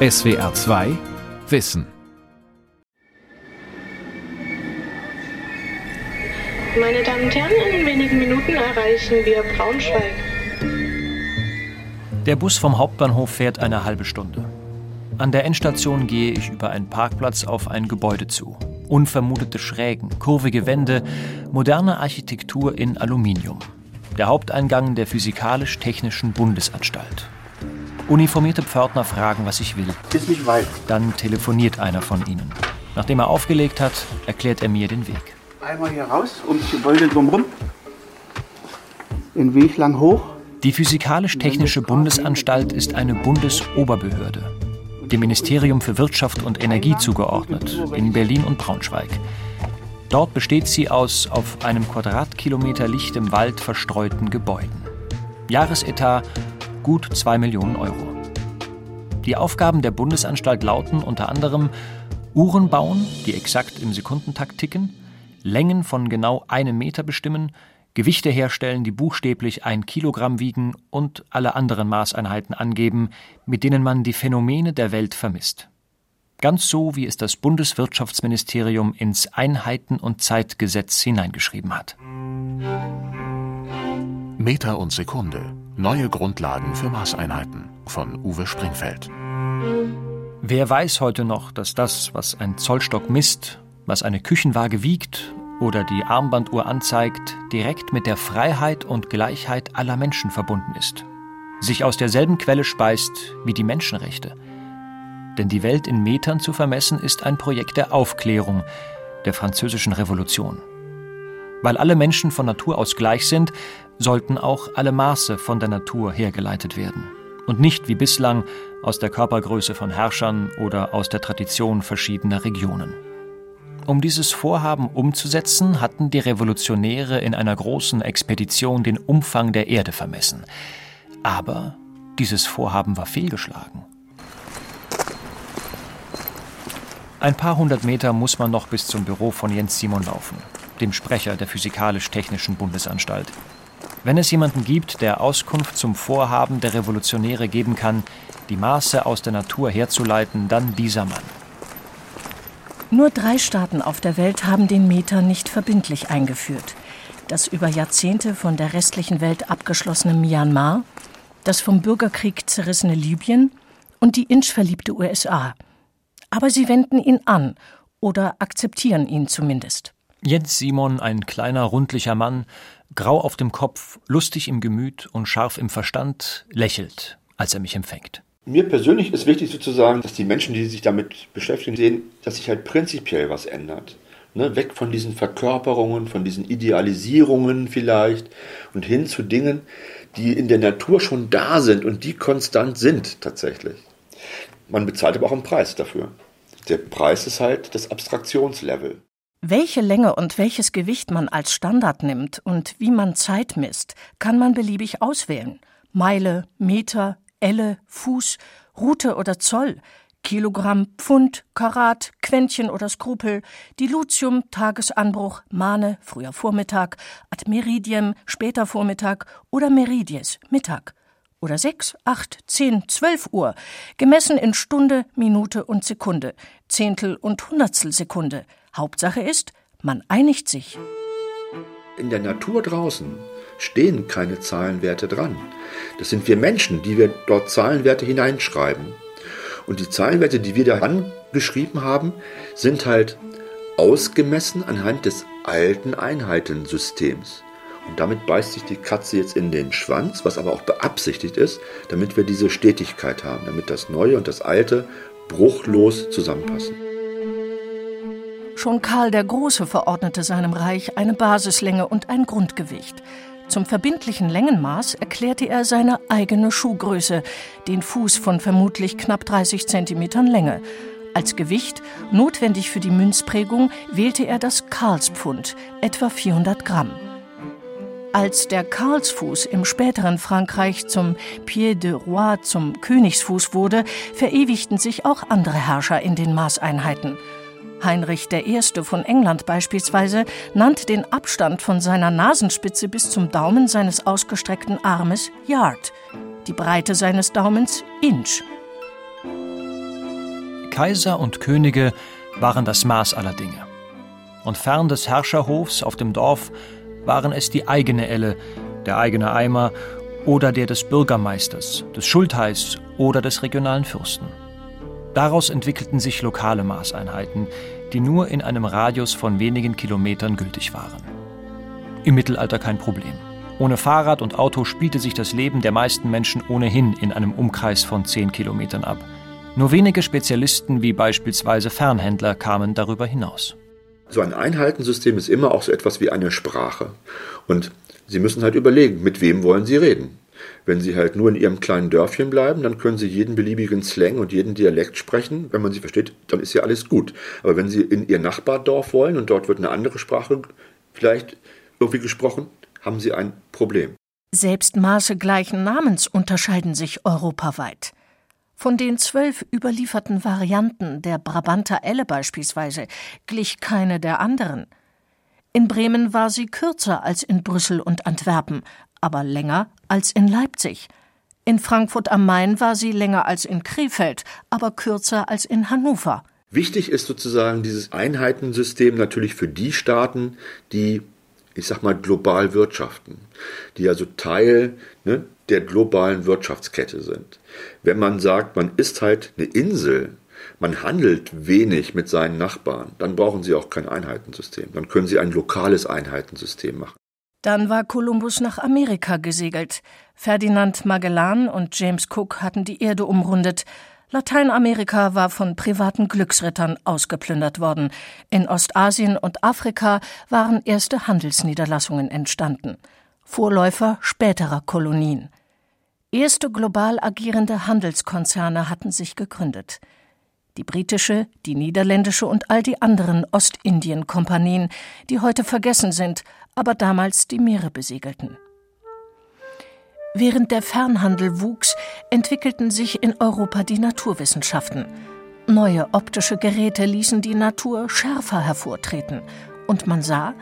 SWR 2 Wissen. Meine Damen und Herren, in wenigen Minuten erreichen wir Braunschweig. Der Bus vom Hauptbahnhof fährt eine halbe Stunde. An der Endstation gehe ich über einen Parkplatz auf ein Gebäude zu. Unvermutete Schrägen, kurvige Wände, moderne Architektur in Aluminium. Der Haupteingang der Physikalisch-Technischen Bundesanstalt. Uniformierte Pförtner fragen, was ich will. Ist nicht weit. Dann telefoniert einer von ihnen. Nachdem er aufgelegt hat, erklärt er mir den Weg. Einmal hier raus, ums Gebäude drumherum. Den Weg lang hoch. Die Physikalisch-Technische Bundesanstalt ist eine Bundesoberbehörde, dem Ministerium für Wirtschaft und Energie zugeordnet, in Berlin und Braunschweig. Dort besteht sie aus auf einem Quadratkilometer lichtem Wald verstreuten Gebäuden. Jahresetat gut 2 Millionen Euro. Die Aufgaben der Bundesanstalt lauten unter anderem Uhren bauen, die exakt im Sekundentakt ticken, Längen von genau einem Meter bestimmen, Gewichte herstellen, die buchstäblich ein Kilogramm wiegen und alle anderen Maßeinheiten angeben, mit denen man die Phänomene der Welt vermisst. Ganz so, wie es das Bundeswirtschaftsministerium ins Einheiten- und Zeitgesetz hineingeschrieben hat. Meter und Sekunde. Neue Grundlagen für Maßeinheiten von Uwe Springfeld. Wer weiß heute noch, dass das, was ein Zollstock misst, was eine Küchenwaage wiegt oder die Armbanduhr anzeigt, direkt mit der Freiheit und Gleichheit aller Menschen verbunden ist, sich aus derselben Quelle speist wie die Menschenrechte. Denn die Welt in Metern zu vermessen ist ein Projekt der Aufklärung, der französischen Revolution. Weil alle Menschen von Natur aus gleich sind, sollten auch alle Maße von der Natur hergeleitet werden und nicht wie bislang aus der Körpergröße von Herrschern oder aus der Tradition verschiedener Regionen. Um dieses Vorhaben umzusetzen, hatten die Revolutionäre in einer großen Expedition den Umfang der Erde vermessen. Aber dieses Vorhaben war fehlgeschlagen. Ein paar hundert Meter muss man noch bis zum Büro von Jens Simon laufen, dem Sprecher der Physikalisch-Technischen Bundesanstalt. Wenn es jemanden gibt, der Auskunft zum Vorhaben der Revolutionäre geben kann, die Maße aus der Natur herzuleiten, dann dieser Mann. Nur drei Staaten auf der Welt haben den Meter nicht verbindlich eingeführt. Das über Jahrzehnte von der restlichen Welt abgeschlossene Myanmar, das vom Bürgerkrieg zerrissene Libyen und die inchverliebte USA. Aber sie wenden ihn an oder akzeptieren ihn zumindest. Jens Simon, ein kleiner, rundlicher Mann, grau auf dem Kopf, lustig im Gemüt und scharf im Verstand, lächelt, als er mich empfängt. Mir persönlich ist wichtig sozusagen, dass die Menschen, die sich damit beschäftigen, sehen, dass sich halt prinzipiell was ändert. Ne? Weg von diesen Verkörperungen, von diesen Idealisierungen vielleicht und hin zu Dingen, die in der Natur schon da sind und die konstant sind tatsächlich. Man bezahlt aber auch einen Preis dafür. Der Preis ist halt das Abstraktionslevel. Welche Länge und welches Gewicht man als Standard nimmt und wie man Zeit misst, kann man beliebig auswählen. Meile, Meter, Elle, Fuß, Rute oder Zoll, Kilogramm, Pfund, Karat, Quäntchen oder Skrupel, Dilutium, Tagesanbruch, Mahne, früher Vormittag, ad meridiem, später Vormittag oder Meridies, Mittag. Oder sechs, acht, zehn, zwölf Uhr, gemessen in Stunde, Minute und Sekunde, Zehntel und Hundertstel Sekunde, Hauptsache ist, man einigt sich. In der Natur draußen stehen keine Zahlenwerte dran. Das sind wir Menschen, die wir dort Zahlenwerte hineinschreiben. Und die Zahlenwerte, die wir da angeschrieben haben, sind halt ausgemessen anhand des alten Einheitensystems. Und damit beißt sich die Katze jetzt in den Schwanz, was aber auch beabsichtigt ist, damit wir diese Stetigkeit haben, damit das Neue und das Alte bruchlos zusammenpassen. Schon Karl der Große verordnete seinem Reich eine Basislänge und ein Grundgewicht. Zum verbindlichen Längenmaß erklärte er seine eigene Schuhgröße, den Fuß von vermutlich knapp 30 Zentimetern Länge. Als Gewicht, notwendig für die Münzprägung, wählte er das Karlspfund, etwa 400 Gramm. Als der Karlsfuß im späteren Frankreich zum Pied de Roi, zum Königsfuß wurde, verewigten sich auch andere Herrscher in den Maßeinheiten. Heinrich I. von England beispielsweise nannte den Abstand von seiner Nasenspitze bis zum Daumen seines ausgestreckten Armes Yard, die Breite seines Daumens Inch. Kaiser und Könige waren das Maß aller Dinge. Und fern des Herrscherhofs auf dem Dorf waren es die eigene Elle, der eigene Eimer oder der des Bürgermeisters, des Schultheiß oder des regionalen Fürsten. Daraus entwickelten sich lokale Maßeinheiten, die nur in einem Radius von wenigen Kilometern gültig waren. Im Mittelalter kein Problem. Ohne Fahrrad und Auto spielte sich das Leben der meisten Menschen ohnehin in einem Umkreis von zehn Kilometern ab. Nur wenige Spezialisten wie beispielsweise Fernhändler kamen darüber hinaus. So ein Einheitensystem ist immer auch so etwas wie eine Sprache. Und Sie müssen halt überlegen, mit wem wollen Sie reden. Wenn Sie halt nur in Ihrem kleinen Dörfchen bleiben, dann können Sie jeden beliebigen Slang und jeden Dialekt sprechen. Wenn man sie versteht, dann ist ja alles gut. Aber wenn Sie in Ihr Nachbardorf wollen und dort wird eine andere Sprache vielleicht irgendwie gesprochen, haben Sie ein Problem. Selbst Maße gleichen Namens unterscheiden sich europaweit. Von den zwölf überlieferten Varianten der Brabanter Elle beispielsweise glich keine der anderen. In Bremen war sie kürzer als in Brüssel und Antwerpen, aber länger als in Leipzig. In Frankfurt am Main war sie länger als in Krefeld, aber kürzer als in Hannover. Wichtig ist sozusagen dieses Einheitensystem natürlich für die Staaten, die, ich sag mal, global wirtschaften, die also Teil ne, der globalen Wirtschaftskette sind. Wenn man sagt, man ist halt eine Insel, man handelt wenig mit seinen Nachbarn, dann brauchen Sie auch kein Einheitensystem. Dann können Sie ein lokales Einheitensystem machen. Dann war Kolumbus nach Amerika gesegelt. Ferdinand Magellan und James Cook hatten die Erde umrundet. Lateinamerika war von privaten Glücksrittern ausgeplündert worden. In Ostasien und Afrika waren erste Handelsniederlassungen entstanden. Vorläufer späterer Kolonien. Erste global agierende Handelskonzerne hatten sich gegründet. Die britische, die niederländische und all die anderen Ostindien-Kompanien, die heute vergessen sind, aber damals die Meere besegelten. Während der Fernhandel wuchs, entwickelten sich in Europa die Naturwissenschaften. Neue optische Geräte ließen die Natur schärfer hervortreten, und man sah,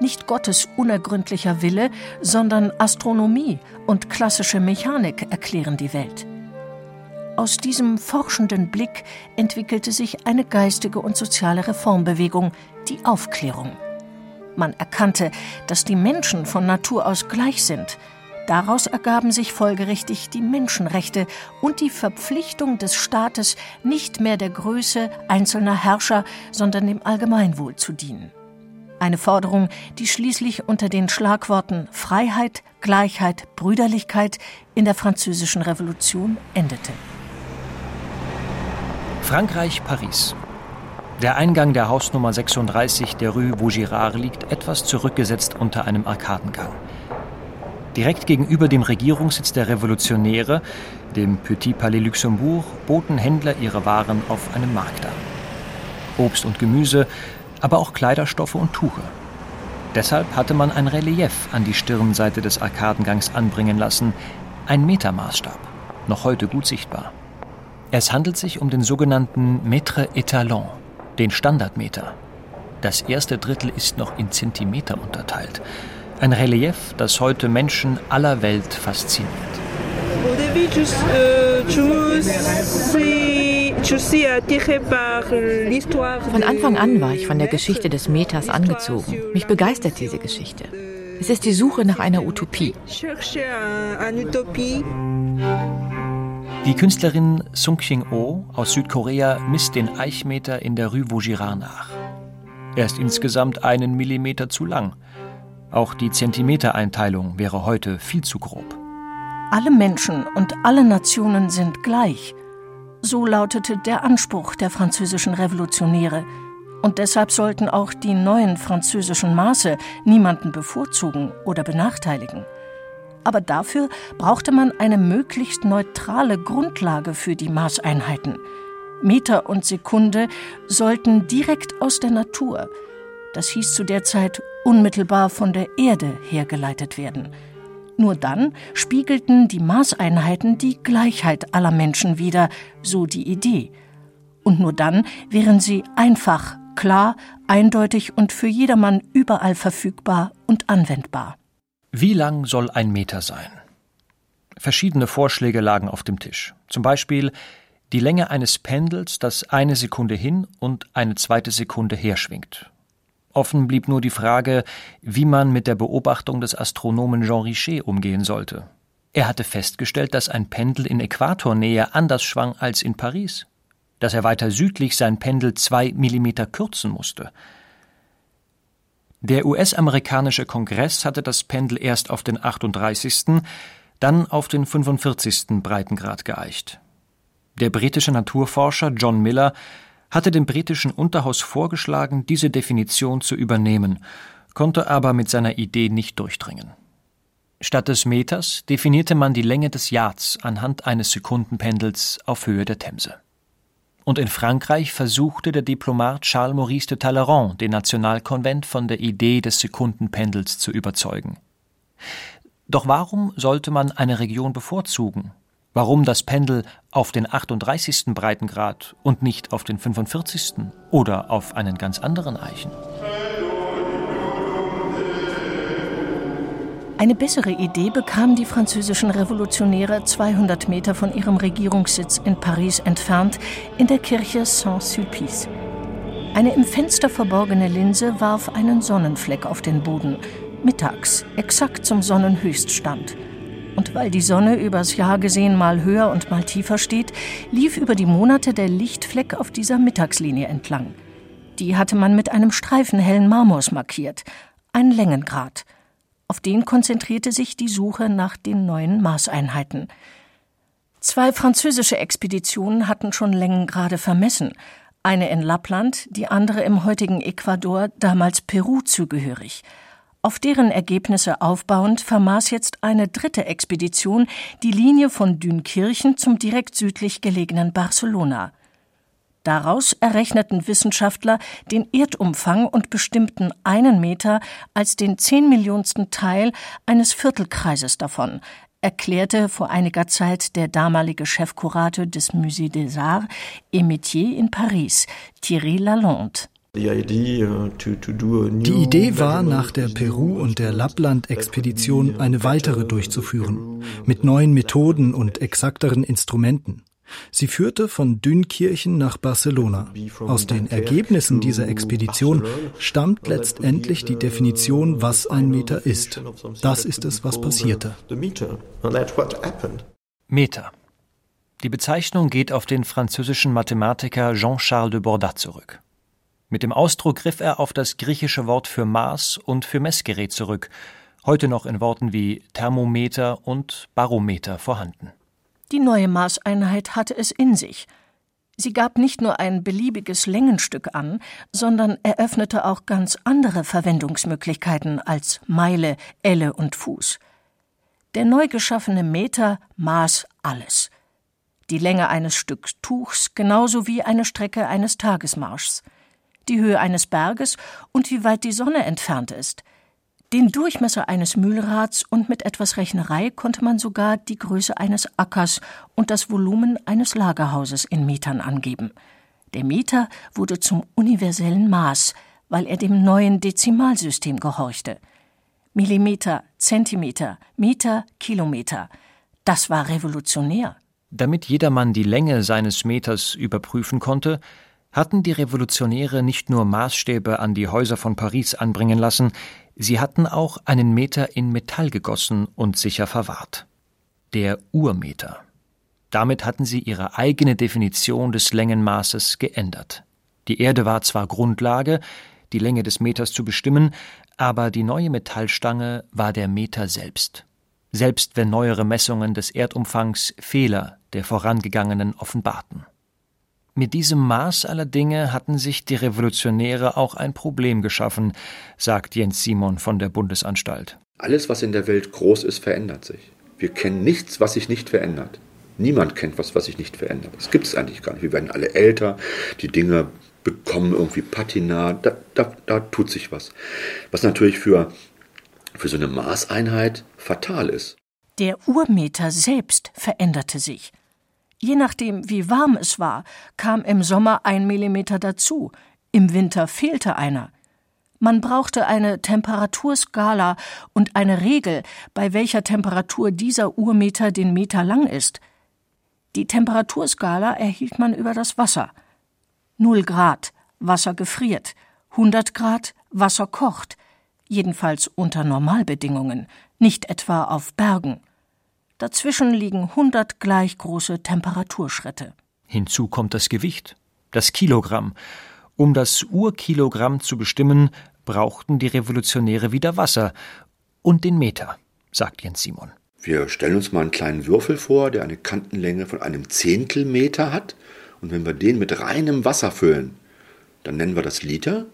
nicht Gottes unergründlicher Wille, sondern Astronomie und klassische Mechanik erklären die Welt. Aus diesem forschenden Blick entwickelte sich eine geistige und soziale Reformbewegung, die Aufklärung. Man erkannte, dass die Menschen von Natur aus gleich sind. Daraus ergaben sich folgerichtig die Menschenrechte und die Verpflichtung des Staates, nicht mehr der Größe einzelner Herrscher, sondern dem Allgemeinwohl zu dienen. Eine Forderung, die schließlich unter den Schlagworten Freiheit, Gleichheit, Brüderlichkeit in der Französischen Revolution endete. Frankreich, Paris. Der Eingang der Hausnummer 36 der Rue Vaugirard liegt etwas zurückgesetzt unter einem Arkadengang. Direkt gegenüber dem Regierungssitz der Revolutionäre, dem Petit Palais Luxembourg, boten Händler ihre Waren auf einem Markt an. Obst und Gemüse, aber auch Kleiderstoffe und Tuche. Deshalb hatte man ein Relief an die Stirnseite des Arkadengangs anbringen lassen, ein Metermaßstab, noch heute gut sichtbar. Es handelt sich um den sogenannten Mètre Etalon, den Standardmeter. Das erste Drittel ist noch in Zentimeter unterteilt. Ein Relief, das heute Menschen aller Welt fasziniert. Au von Anfang an war ich von der Geschichte des Meters angezogen. Mich begeistert diese Geschichte. Es ist die Suche nach einer Utopie. Die Künstlerin Sung Ching-oh aus Südkorea misst den Eichmeter in der Rue Vaugirard nach. Er ist insgesamt einen Millimeter zu lang. Auch die Zentimetereinteilung wäre heute viel zu grob. Alle Menschen und alle Nationen sind gleich. So lautete der Anspruch der französischen Revolutionäre. Und deshalb sollten auch die neuen französischen Maße niemanden bevorzugen oder benachteiligen. Aber dafür brauchte man eine möglichst neutrale Grundlage für die Maßeinheiten. Meter und Sekunde sollten direkt aus der Natur, das hieß zu der Zeit unmittelbar von der Erde hergeleitet werden – nur dann spiegelten die Maßeinheiten die Gleichheit aller Menschen wider, so die Idee. Und nur dann wären sie einfach, klar, eindeutig und für jedermann überall verfügbar und anwendbar. Wie lang soll ein Meter sein? Verschiedene Vorschläge lagen auf dem Tisch. Zum Beispiel Die Länge eines Pendels, das eine Sekunde hin und eine zweite Sekunde herschwingt. Offen blieb nur die Frage, wie man mit der Beobachtung des Astronomen Jean Richet umgehen sollte. Er hatte festgestellt, dass ein Pendel in Äquatornähe anders schwang als in Paris, dass er weiter südlich sein Pendel zwei Millimeter kürzen musste. Der US-amerikanische Kongress hatte das Pendel erst auf den 38., dann auf den 45. Breitengrad geeicht. Der britische Naturforscher John Miller hatte dem britischen Unterhaus vorgeschlagen, diese Definition zu übernehmen, konnte aber mit seiner Idee nicht durchdringen. Statt des Meters definierte man die Länge des Yards anhand eines Sekundenpendels auf Höhe der Themse. Und in Frankreich versuchte der Diplomat Charles Maurice de Talleyrand den Nationalkonvent von der Idee des Sekundenpendels zu überzeugen. Doch warum sollte man eine Region bevorzugen, Warum das Pendel auf den 38. Breitengrad und nicht auf den 45. oder auf einen ganz anderen eichen? Eine bessere Idee bekamen die französischen Revolutionäre 200 Meter von ihrem Regierungssitz in Paris entfernt, in der Kirche Saint-Sulpice. Eine im Fenster verborgene Linse warf einen Sonnenfleck auf den Boden, mittags, exakt zum Sonnenhöchststand. Und weil die Sonne übers Jahr gesehen mal höher und mal tiefer steht, lief über die Monate der Lichtfleck auf dieser Mittagslinie entlang. Die hatte man mit einem Streifen hellen Marmors markiert, ein Längengrad. Auf den konzentrierte sich die Suche nach den neuen Maßeinheiten. Zwei französische Expeditionen hatten schon Längengrade vermessen, eine in Lappland, die andere im heutigen Ecuador, damals Peru zugehörig. Auf deren Ergebnisse aufbauend vermaß jetzt eine dritte Expedition die Linie von Dünkirchen zum direkt südlich gelegenen Barcelona. Daraus errechneten Wissenschaftler den Erdumfang und bestimmten einen Meter als den zehnmillionsten Teil eines Viertelkreises davon, erklärte vor einiger Zeit der damalige Chefkurator des Musée des Arts et Métiers in Paris, Thierry Lalonde. Die Idee war, nach der Peru- und der Lappland-Expedition eine weitere durchzuführen, mit neuen Methoden und exakteren Instrumenten. Sie führte von Dünkirchen nach Barcelona. Aus den Ergebnissen dieser Expedition stammt letztendlich die Definition, was ein Meter ist. Das ist es, was passierte. Meter. Die Bezeichnung geht auf den französischen Mathematiker Jean-Charles de Bordat zurück. Mit dem Ausdruck griff er auf das griechische Wort für Maß und für Messgerät zurück, heute noch in Worten wie Thermometer und Barometer vorhanden. Die neue Maßeinheit hatte es in sich. Sie gab nicht nur ein beliebiges Längenstück an, sondern eröffnete auch ganz andere Verwendungsmöglichkeiten als Meile, Elle und Fuß. Der neu geschaffene Meter maß alles. Die Länge eines Stücks Tuchs genauso wie eine Strecke eines Tagesmarschs die Höhe eines Berges und wie weit die Sonne entfernt ist. Den Durchmesser eines Mühlrads und mit etwas Rechnerei konnte man sogar die Größe eines Ackers und das Volumen eines Lagerhauses in Metern angeben. Der Meter wurde zum universellen Maß, weil er dem neuen Dezimalsystem gehorchte. Millimeter, Zentimeter, Meter, Kilometer. Das war revolutionär. Damit jedermann die Länge seines Meters überprüfen konnte, hatten die Revolutionäre nicht nur Maßstäbe an die Häuser von Paris anbringen lassen, sie hatten auch einen Meter in Metall gegossen und sicher verwahrt. Der Urmeter. Damit hatten sie ihre eigene Definition des Längenmaßes geändert. Die Erde war zwar Grundlage, die Länge des Meters zu bestimmen, aber die neue Metallstange war der Meter selbst. Selbst wenn neuere Messungen des Erdumfangs Fehler der vorangegangenen offenbarten. Mit diesem Maß aller Dinge hatten sich die Revolutionäre auch ein Problem geschaffen, sagt Jens Simon von der Bundesanstalt. Alles, was in der Welt groß ist, verändert sich. Wir kennen nichts, was sich nicht verändert. Niemand kennt was, was sich nicht verändert. Das gibt es eigentlich gar nicht. Wir werden alle älter, die Dinge bekommen irgendwie Patina, da, da, da tut sich was. Was natürlich für, für so eine Maßeinheit fatal ist. Der Urmeter selbst veränderte sich. Je nachdem, wie warm es war, kam im Sommer ein Millimeter dazu, im Winter fehlte einer. Man brauchte eine Temperaturskala und eine Regel, bei welcher Temperatur dieser Urmeter den Meter lang ist. Die Temperaturskala erhielt man über das Wasser. 0 Grad, Wasser gefriert, 100 Grad, Wasser kocht, jedenfalls unter Normalbedingungen, nicht etwa auf Bergen. Dazwischen liegen 100 gleich große Temperaturschritte. Hinzu kommt das Gewicht, das Kilogramm. Um das Urkilogramm zu bestimmen, brauchten die Revolutionäre wieder Wasser und den Meter, sagt Jens Simon. Wir stellen uns mal einen kleinen Würfel vor, der eine Kantenlänge von einem Zehntelmeter hat. Und wenn wir den mit reinem Wasser füllen, dann nennen wir das Liter.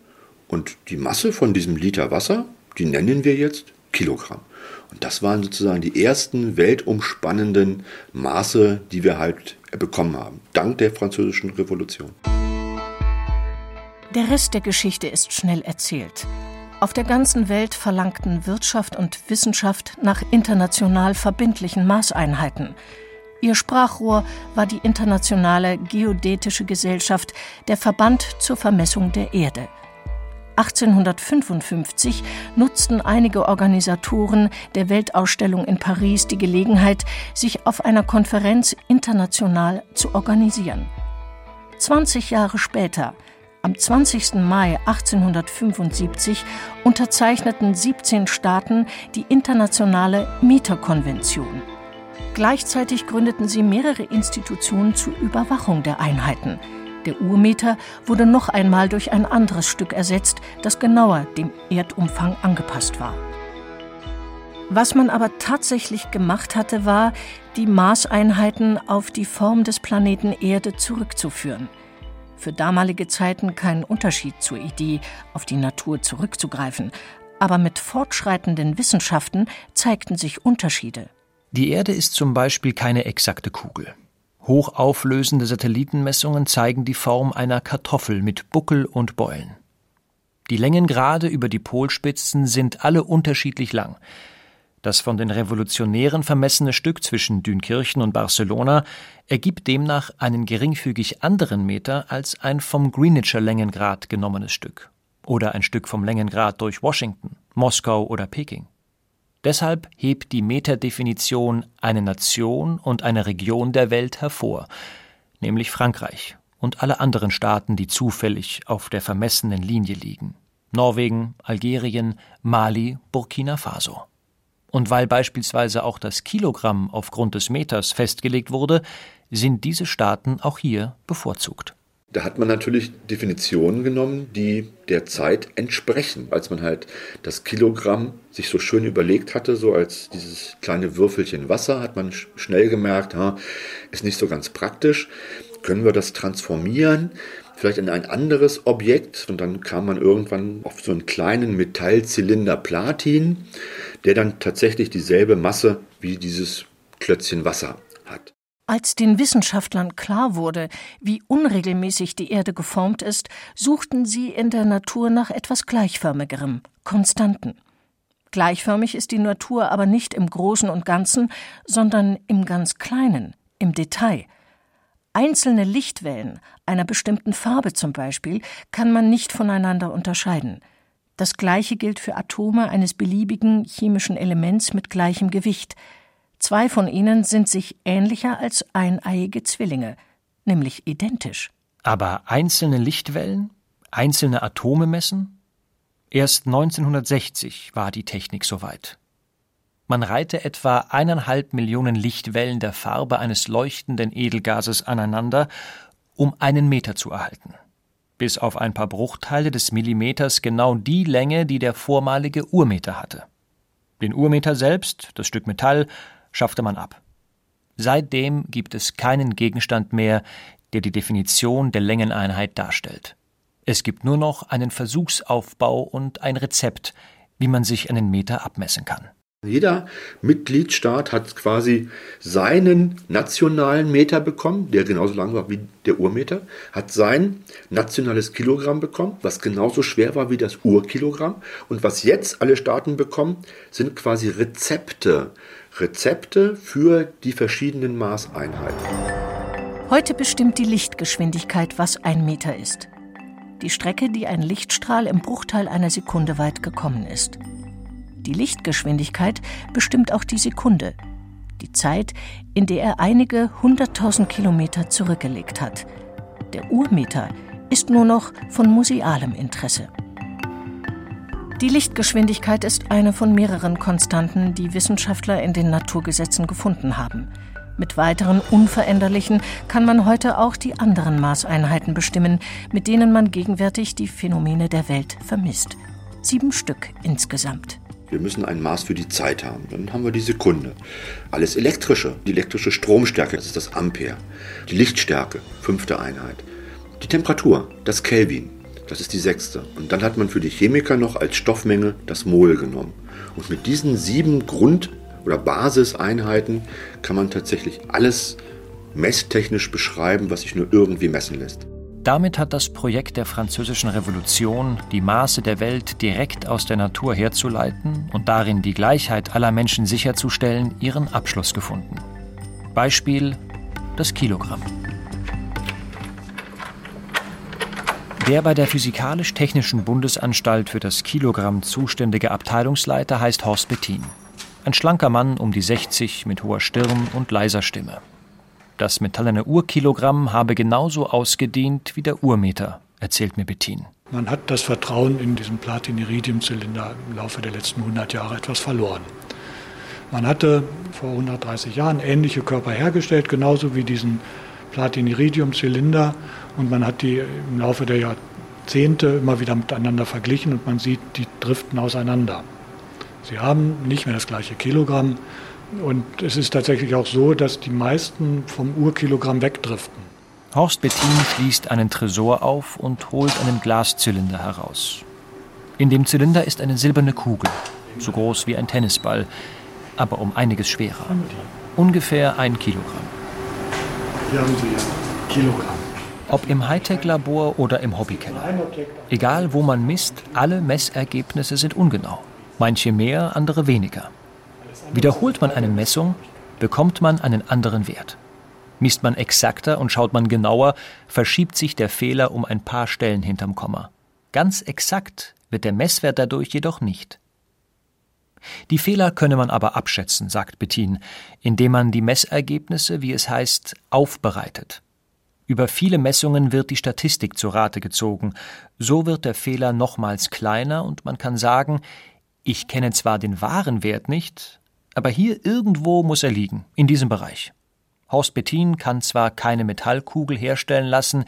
Und die Masse von diesem Liter Wasser, die nennen wir jetzt Kilogramm. Und das waren sozusagen die ersten weltumspannenden Maße, die wir halt bekommen haben, dank der Französischen Revolution. Der Rest der Geschichte ist schnell erzählt. Auf der ganzen Welt verlangten Wirtschaft und Wissenschaft nach international verbindlichen Maßeinheiten. Ihr Sprachrohr war die Internationale Geodätische Gesellschaft, der Verband zur Vermessung der Erde. 1855 nutzten einige Organisatoren der Weltausstellung in Paris die Gelegenheit, sich auf einer Konferenz international zu organisieren. 20 Jahre später, am 20. Mai 1875, unterzeichneten 17 Staaten die internationale Meterkonvention. Gleichzeitig gründeten sie mehrere Institutionen zur Überwachung der Einheiten – der Urmeter wurde noch einmal durch ein anderes Stück ersetzt, das genauer dem Erdumfang angepasst war. Was man aber tatsächlich gemacht hatte, war, die Maßeinheiten auf die Form des Planeten Erde zurückzuführen. Für damalige Zeiten kein Unterschied zur Idee, auf die Natur zurückzugreifen, aber mit fortschreitenden Wissenschaften zeigten sich Unterschiede. Die Erde ist zum Beispiel keine exakte Kugel. Hochauflösende Satellitenmessungen zeigen die Form einer Kartoffel mit Buckel und Beulen. Die Längengrade über die Polspitzen sind alle unterschiedlich lang. Das von den Revolutionären vermessene Stück zwischen Dünkirchen und Barcelona ergibt demnach einen geringfügig anderen Meter als ein vom Greenwicher Längengrad genommenes Stück oder ein Stück vom Längengrad durch Washington, Moskau oder Peking. Deshalb hebt die Meterdefinition eine Nation und eine Region der Welt hervor, nämlich Frankreich und alle anderen Staaten, die zufällig auf der vermessenen Linie liegen. Norwegen, Algerien, Mali, Burkina Faso. Und weil beispielsweise auch das Kilogramm aufgrund des Meters festgelegt wurde, sind diese Staaten auch hier bevorzugt. Da hat man natürlich Definitionen genommen, die der Zeit entsprechen. Als man halt das Kilogramm sich so schön überlegt hatte, so als dieses kleine Würfelchen Wasser, hat man schnell gemerkt, ha, ist nicht so ganz praktisch. Können wir das transformieren? Vielleicht in ein anderes Objekt. Und dann kam man irgendwann auf so einen kleinen Metallzylinder Platin, der dann tatsächlich dieselbe Masse wie dieses Klötzchen Wasser. Als den Wissenschaftlern klar wurde, wie unregelmäßig die Erde geformt ist, suchten sie in der Natur nach etwas Gleichförmigerem, Konstanten. Gleichförmig ist die Natur aber nicht im Großen und Ganzen, sondern im ganz Kleinen, im Detail. Einzelne Lichtwellen einer bestimmten Farbe zum Beispiel kann man nicht voneinander unterscheiden. Das gleiche gilt für Atome eines beliebigen chemischen Elements mit gleichem Gewicht – Zwei von ihnen sind sich ähnlicher als eineiige Zwillinge, nämlich identisch. Aber einzelne Lichtwellen, einzelne Atome messen? Erst 1960 war die Technik soweit. Man reihte etwa eineinhalb Millionen Lichtwellen der Farbe eines leuchtenden Edelgases aneinander, um einen Meter zu erhalten. Bis auf ein paar Bruchteile des Millimeters genau die Länge, die der vormalige Urmeter hatte. Den Urmeter selbst, das Stück Metall, schaffte man ab. Seitdem gibt es keinen Gegenstand mehr, der die Definition der Längeneinheit darstellt. Es gibt nur noch einen Versuchsaufbau und ein Rezept, wie man sich einen Meter abmessen kann. Jeder Mitgliedstaat hat quasi seinen nationalen Meter bekommen, der genauso lang war wie der Urmeter, hat sein nationales Kilogramm bekommen, was genauso schwer war wie das Urkilogramm. Und was jetzt alle Staaten bekommen, sind quasi Rezepte Rezepte für die verschiedenen Maßeinheiten. Heute bestimmt die Lichtgeschwindigkeit, was ein Meter ist. Die Strecke, die ein Lichtstrahl im Bruchteil einer Sekunde weit gekommen ist. Die Lichtgeschwindigkeit bestimmt auch die Sekunde. Die Zeit, in der er einige hunderttausend Kilometer zurückgelegt hat. Der Urmeter ist nur noch von musealem Interesse. Die Lichtgeschwindigkeit ist eine von mehreren Konstanten, die Wissenschaftler in den Naturgesetzen gefunden haben. Mit weiteren unveränderlichen kann man heute auch die anderen Maßeinheiten bestimmen, mit denen man gegenwärtig die Phänomene der Welt vermisst. Sieben Stück insgesamt. Wir müssen ein Maß für die Zeit haben. Dann haben wir die Sekunde. Alles elektrische, die elektrische Stromstärke, das ist das Ampere. Die Lichtstärke, fünfte Einheit. Die Temperatur, das Kelvin, das ist die sechste. Und dann hat man für die Chemiker noch als Stoffmenge das Mol genommen. Und mit diesen sieben Grund- oder Basiseinheiten kann man tatsächlich alles messtechnisch beschreiben, was sich nur irgendwie messen lässt. Damit hat das Projekt der Französischen Revolution, die Maße der Welt direkt aus der Natur herzuleiten und darin die Gleichheit aller Menschen sicherzustellen, ihren Abschluss gefunden. Beispiel das Kilogramm. Der bei der Physikalisch-Technischen Bundesanstalt für das Kilogramm zuständige Abteilungsleiter heißt Horst Bettin. Ein schlanker Mann um die 60 mit hoher Stirn und leiser Stimme. Das metallene Urkilogramm habe genauso ausgedient wie der Urmeter, erzählt mir Bettin. Man hat das Vertrauen in diesen Platin-Iridium-Zylinder im Laufe der letzten 100 Jahre etwas verloren. Man hatte vor 130 Jahren ähnliche Körper hergestellt, genauso wie diesen Platin-Iridium-Zylinder. Und man hat die im Laufe der Jahrzehnte immer wieder miteinander verglichen und man sieht, die driften auseinander. Sie haben nicht mehr das gleiche Kilogramm, und es ist tatsächlich auch so, dass die meisten vom Urkilogramm wegdriften. Horst Bettin schließt einen Tresor auf und holt einen Glaszylinder heraus. In dem Zylinder ist eine silberne Kugel, so groß wie ein Tennisball, aber um einiges schwerer. Ungefähr ein Kilogramm. Hier haben Sie Kilogramm. Ob im Hightech-Labor oder im Hobbykeller. Egal wo man misst, alle Messergebnisse sind ungenau. Manche mehr, andere weniger. Wiederholt man eine Messung, bekommt man einen anderen Wert. Misst man exakter und schaut man genauer, verschiebt sich der Fehler um ein paar Stellen hinterm Komma. Ganz exakt wird der Messwert dadurch jedoch nicht. Die Fehler könne man aber abschätzen, sagt Bettin, indem man die Messergebnisse, wie es heißt, aufbereitet. Über viele Messungen wird die Statistik zu Rate gezogen. So wird der Fehler nochmals kleiner und man kann sagen, ich kenne zwar den wahren Wert nicht, aber hier irgendwo muss er liegen, in diesem Bereich. Horst Bettin kann zwar keine Metallkugel herstellen lassen,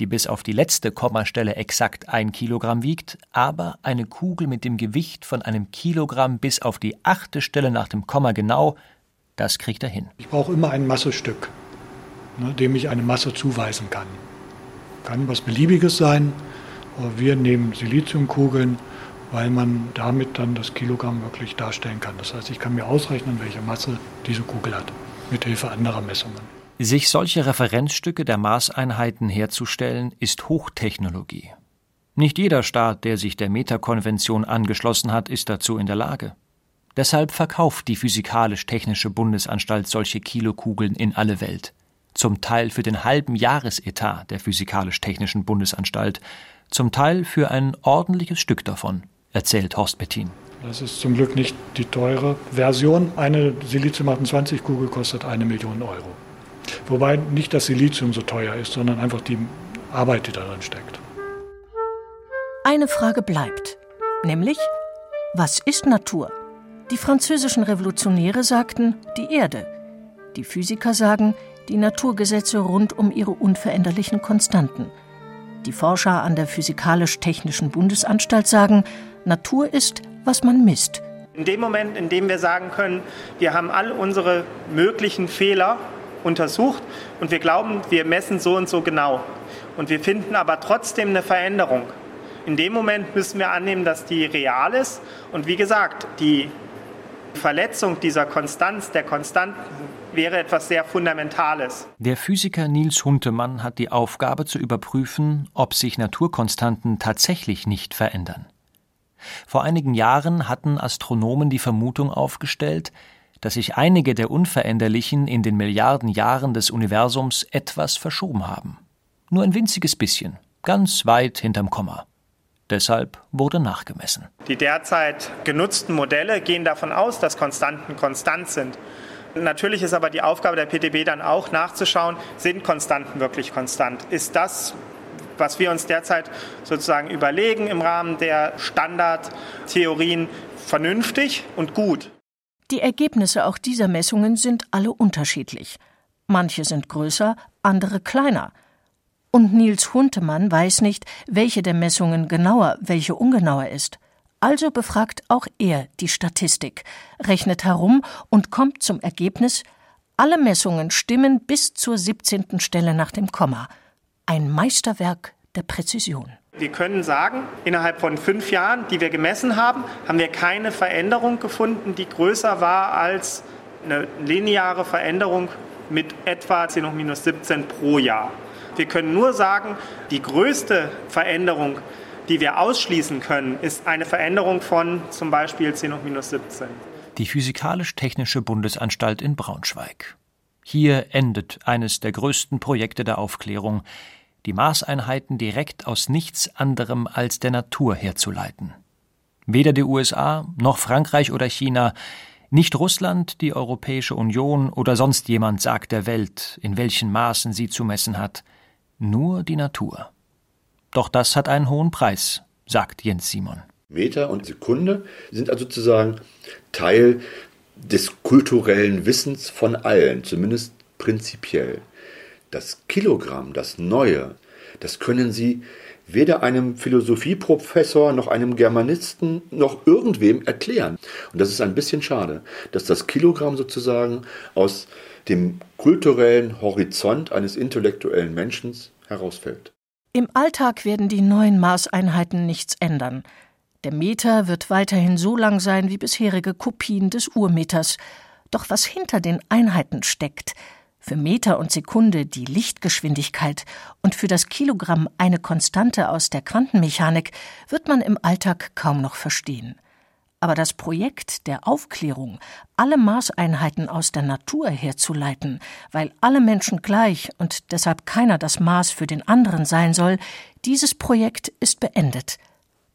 die bis auf die letzte Kommastelle exakt ein Kilogramm wiegt, aber eine Kugel mit dem Gewicht von einem Kilogramm bis auf die achte Stelle nach dem Komma genau, das kriegt er hin. Ich brauche immer ein Massestück, ne, dem ich eine Masse zuweisen kann. Kann was Beliebiges sein. Wir nehmen Siliziumkugeln weil man damit dann das Kilogramm wirklich darstellen kann. Das heißt, ich kann mir ausrechnen, welche Masse diese Kugel hat, mit Hilfe anderer Messungen. Sich solche Referenzstücke der Maßeinheiten herzustellen, ist Hochtechnologie. Nicht jeder Staat, der sich der Metakonvention angeschlossen hat, ist dazu in der Lage. Deshalb verkauft die Physikalisch-Technische Bundesanstalt solche Kilokugeln in alle Welt. Zum Teil für den halben Jahresetat der Physikalisch-Technischen Bundesanstalt, zum Teil für ein ordentliches Stück davon erzählt Horst Bettin. Das ist zum Glück nicht die teure Version. Eine Silizium-28-Kugel kostet eine Million Euro. Wobei nicht das Silizium so teuer ist, sondern einfach die Arbeit, die darin steckt. Eine Frage bleibt, nämlich, was ist Natur? Die französischen Revolutionäre sagten die Erde. Die Physiker sagen die Naturgesetze rund um ihre unveränderlichen Konstanten. Die Forscher an der Physikalisch-Technischen Bundesanstalt sagen, Natur ist, was man misst. In dem Moment, in dem wir sagen können, wir haben all unsere möglichen Fehler untersucht und wir glauben, wir messen so und so genau. Und wir finden aber trotzdem eine Veränderung. In dem Moment müssen wir annehmen, dass die real ist. Und wie gesagt, die Verletzung dieser Konstanz, der Konstanten, wäre etwas sehr Fundamentales. Der Physiker Niels Huntemann hat die Aufgabe zu überprüfen, ob sich Naturkonstanten tatsächlich nicht verändern. Vor einigen Jahren hatten Astronomen die Vermutung aufgestellt, dass sich einige der Unveränderlichen in den Milliarden Jahren des Universums etwas verschoben haben. Nur ein winziges bisschen, ganz weit hinterm Komma. Deshalb wurde nachgemessen. Die derzeit genutzten Modelle gehen davon aus, dass Konstanten konstant sind. Natürlich ist aber die Aufgabe der PTB dann auch nachzuschauen, sind Konstanten wirklich konstant? Ist das, was wir uns derzeit sozusagen überlegen im Rahmen der Standardtheorien, vernünftig und gut? Die Ergebnisse auch dieser Messungen sind alle unterschiedlich. Manche sind größer, andere kleiner. Und Nils Huntemann weiß nicht, welche der Messungen genauer, welche ungenauer ist. Also befragt auch er die Statistik, rechnet herum und kommt zum Ergebnis, alle Messungen stimmen bis zur 17. Stelle nach dem Komma. Ein Meisterwerk der Präzision. Wir können sagen, innerhalb von fünf Jahren, die wir gemessen haben, haben wir keine Veränderung gefunden, die größer war als eine lineare Veränderung mit etwa 10 hoch minus 17 pro Jahr. Wir können nur sagen, die größte Veränderung, die wir ausschließen können, ist eine Veränderung von zum Beispiel 10 hoch minus 17. Die Physikalisch-Technische Bundesanstalt in Braunschweig. Hier endet eines der größten Projekte der Aufklärung, die Maßeinheiten direkt aus nichts anderem als der Natur herzuleiten. Weder die USA noch Frankreich oder China, nicht Russland, die Europäische Union oder sonst jemand sagt der Welt, in welchen Maßen sie zu messen hat, nur die Natur. Doch das hat einen hohen Preis, sagt Jens Simon. Meter und Sekunde sind also sozusagen Teil des kulturellen Wissens von allen, zumindest prinzipiell. Das Kilogramm, das Neue, das können Sie weder einem Philosophieprofessor noch einem Germanisten noch irgendwem erklären. Und das ist ein bisschen schade, dass das Kilogramm sozusagen aus dem kulturellen Horizont eines intellektuellen Menschen herausfällt. Im Alltag werden die neuen Maßeinheiten nichts ändern. Der Meter wird weiterhin so lang sein wie bisherige Kopien des Urmeters. Doch was hinter den Einheiten steckt, für Meter und Sekunde die Lichtgeschwindigkeit und für das Kilogramm eine Konstante aus der Quantenmechanik, wird man im Alltag kaum noch verstehen. Aber das Projekt der Aufklärung, alle Maßeinheiten aus der Natur herzuleiten, weil alle Menschen gleich und deshalb keiner das Maß für den anderen sein soll, dieses Projekt ist beendet.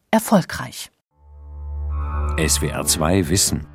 Erfolgreich. SWR 2 Wissen